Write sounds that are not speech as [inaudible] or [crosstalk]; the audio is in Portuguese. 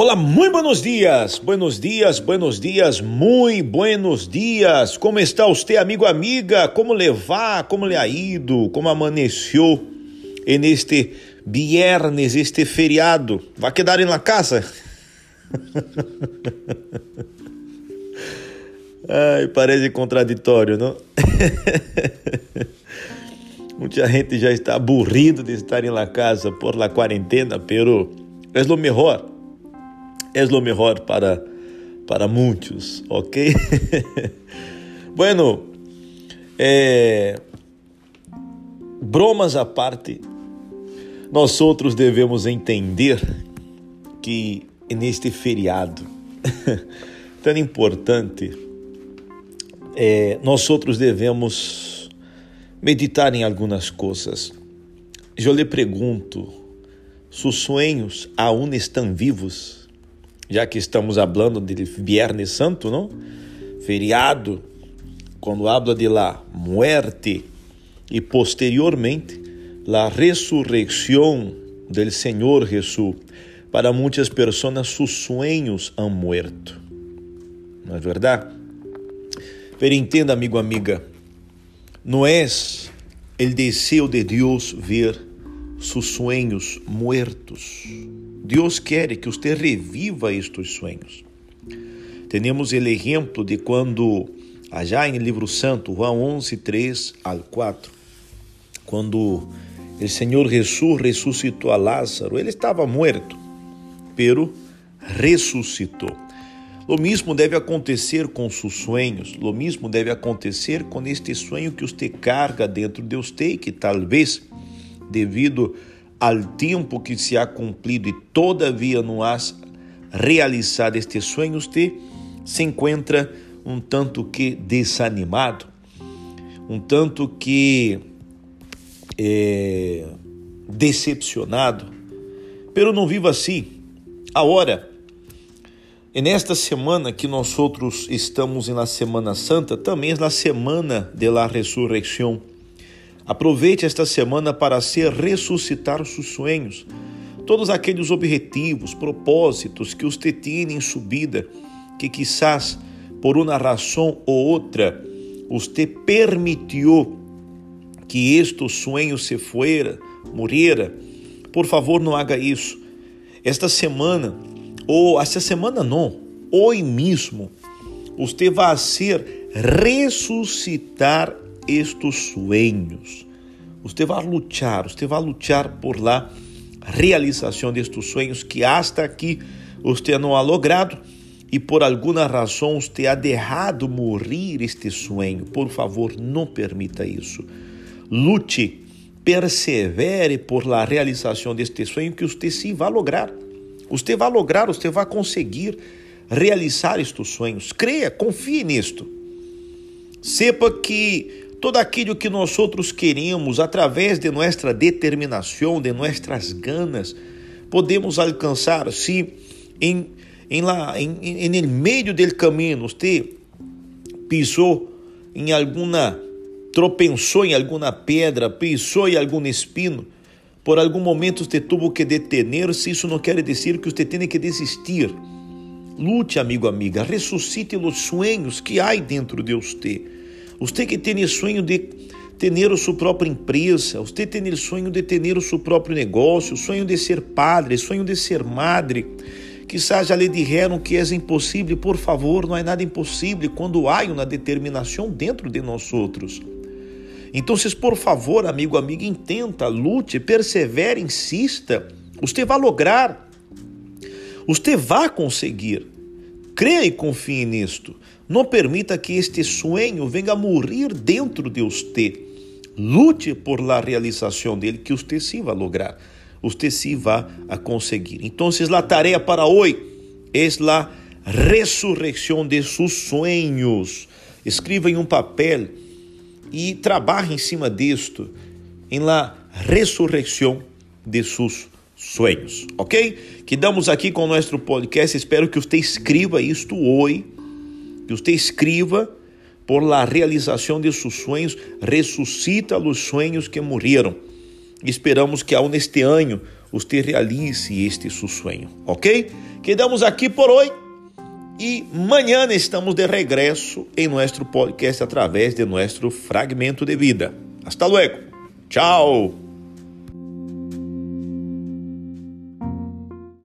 Olá, muito buenos dias, buenos dias, buenos dias, muito buenos dias. Como está você, amigo, amiga? Como levar? Como lhe ha ido? Como amanheceu neste viernes, este feriado? Vai quedar la casa? [laughs] Ai, parece contraditório, não? [laughs] Muita gente já está aburrido de estar em la casa por la quarentena, pero é lo melhor é o melhor para, para muitos, ok? [laughs] bueno, é, bromas à parte, nós outros devemos entender que neste feriado [laughs] tão importante, é, nós outros devemos meditar em algumas coisas. Eu lhe pergunto, seus sonhos aún estão vivos? Já que estamos falando de Viernes Santo, não? Feriado, quando habla de la muerte e posteriormente la resurrección del Senhor Jesus. Para muitas pessoas, seus sonhos han muerto. Não é verdade? Pero entenda, amigo, amiga, não é o desejo de Deus ver seus sonhos muertos. Deus quer que você reviva estes sonhos. Temos o exemplo de quando, já em livro santo, João 11, 3 al 4, quando o Senhor Jesus ressuscitou a Lázaro, ele estava morto, pero ressuscitou. O mesmo deve acontecer com seus sonhos, o mesmo deve acontecer com este sonho que você carga dentro de você, que talvez, devido a ao tempo que se ha cumprido e todavia não has realizado este sonho, você se encontra um tanto que desanimado, um tanto que é, decepcionado. Pero não viva assim. Agora, nesta semana que nós outros estamos na Semana Santa, também é na semana de la ressurreição Aproveite esta semana para se ressuscitar os seus sonhos, todos aqueles objetivos, propósitos que você tem em subida, que quizás por uma razão ou outra você permitiu que estes sonhos se fuera, morrera. Por favor, não haga isso. Esta semana, ou esta semana não, hoje mesmo, você vai ser ressuscitar estes sueños. Você vai lutar, você vai lutar por la realização destes sonhos que hasta aqui você não ha logrado e por alguma razão você ha deixado morrer este sonho. Por favor, não permita isso. Lute, persevere por la realização deste sonho que você sim vai lograr. Você vai lograr, você vai conseguir realizar estes sonhos. Creia, confie nisto. Sepa que todo aquilo que nós outros queremos, através de nossa determinação, de nossas ganas, podemos alcançar se em, em, lá, em, em, em meio do caminho você pisou em alguma, tropeçou em alguma pedra, pisou em algum espino, por algum momento você teve que detener-se, isso não quer dizer que você tenha que desistir. Lute, amigo, amiga, ressuscite os sonhos que há dentro de você você que tem o sonho de ter a sua própria empresa, você tem o sonho de ter o seu próprio negócio, o sonho de ser padre, o sonho de ser madre. Quizás já lhe disseram que é impossível, por favor, não é nada impossível quando há uma determinação dentro de nós outros. Então, por favor, amigo, amiga, intenta, lute, persevere, insista. Você vai lograr. Você vai conseguir. Creia e confie nisto. Não permita que este sonho venha a morrer dentro de você. Lute por la realização dele, que você sim vai lograr. Você sim vai a conseguir. Então, a tarefa para hoje é a ressurreição de seus sonhos. Escreva em um papel e trabalhe em cima disto, em la ressurreição de seus sonhos, ok? Que damos aqui com o nosso podcast. Espero que você escreva isto hoje que você escriba por la realização de seus sonhos, ressuscita os sonhos que morreram. Esperamos que ao neste ano usted realize este su sueño, ¿ok? Quedamos aqui por hoje e amanhã estamos de regresso em nosso podcast através de nosso fragmento de vida. Hasta luego. Tchau.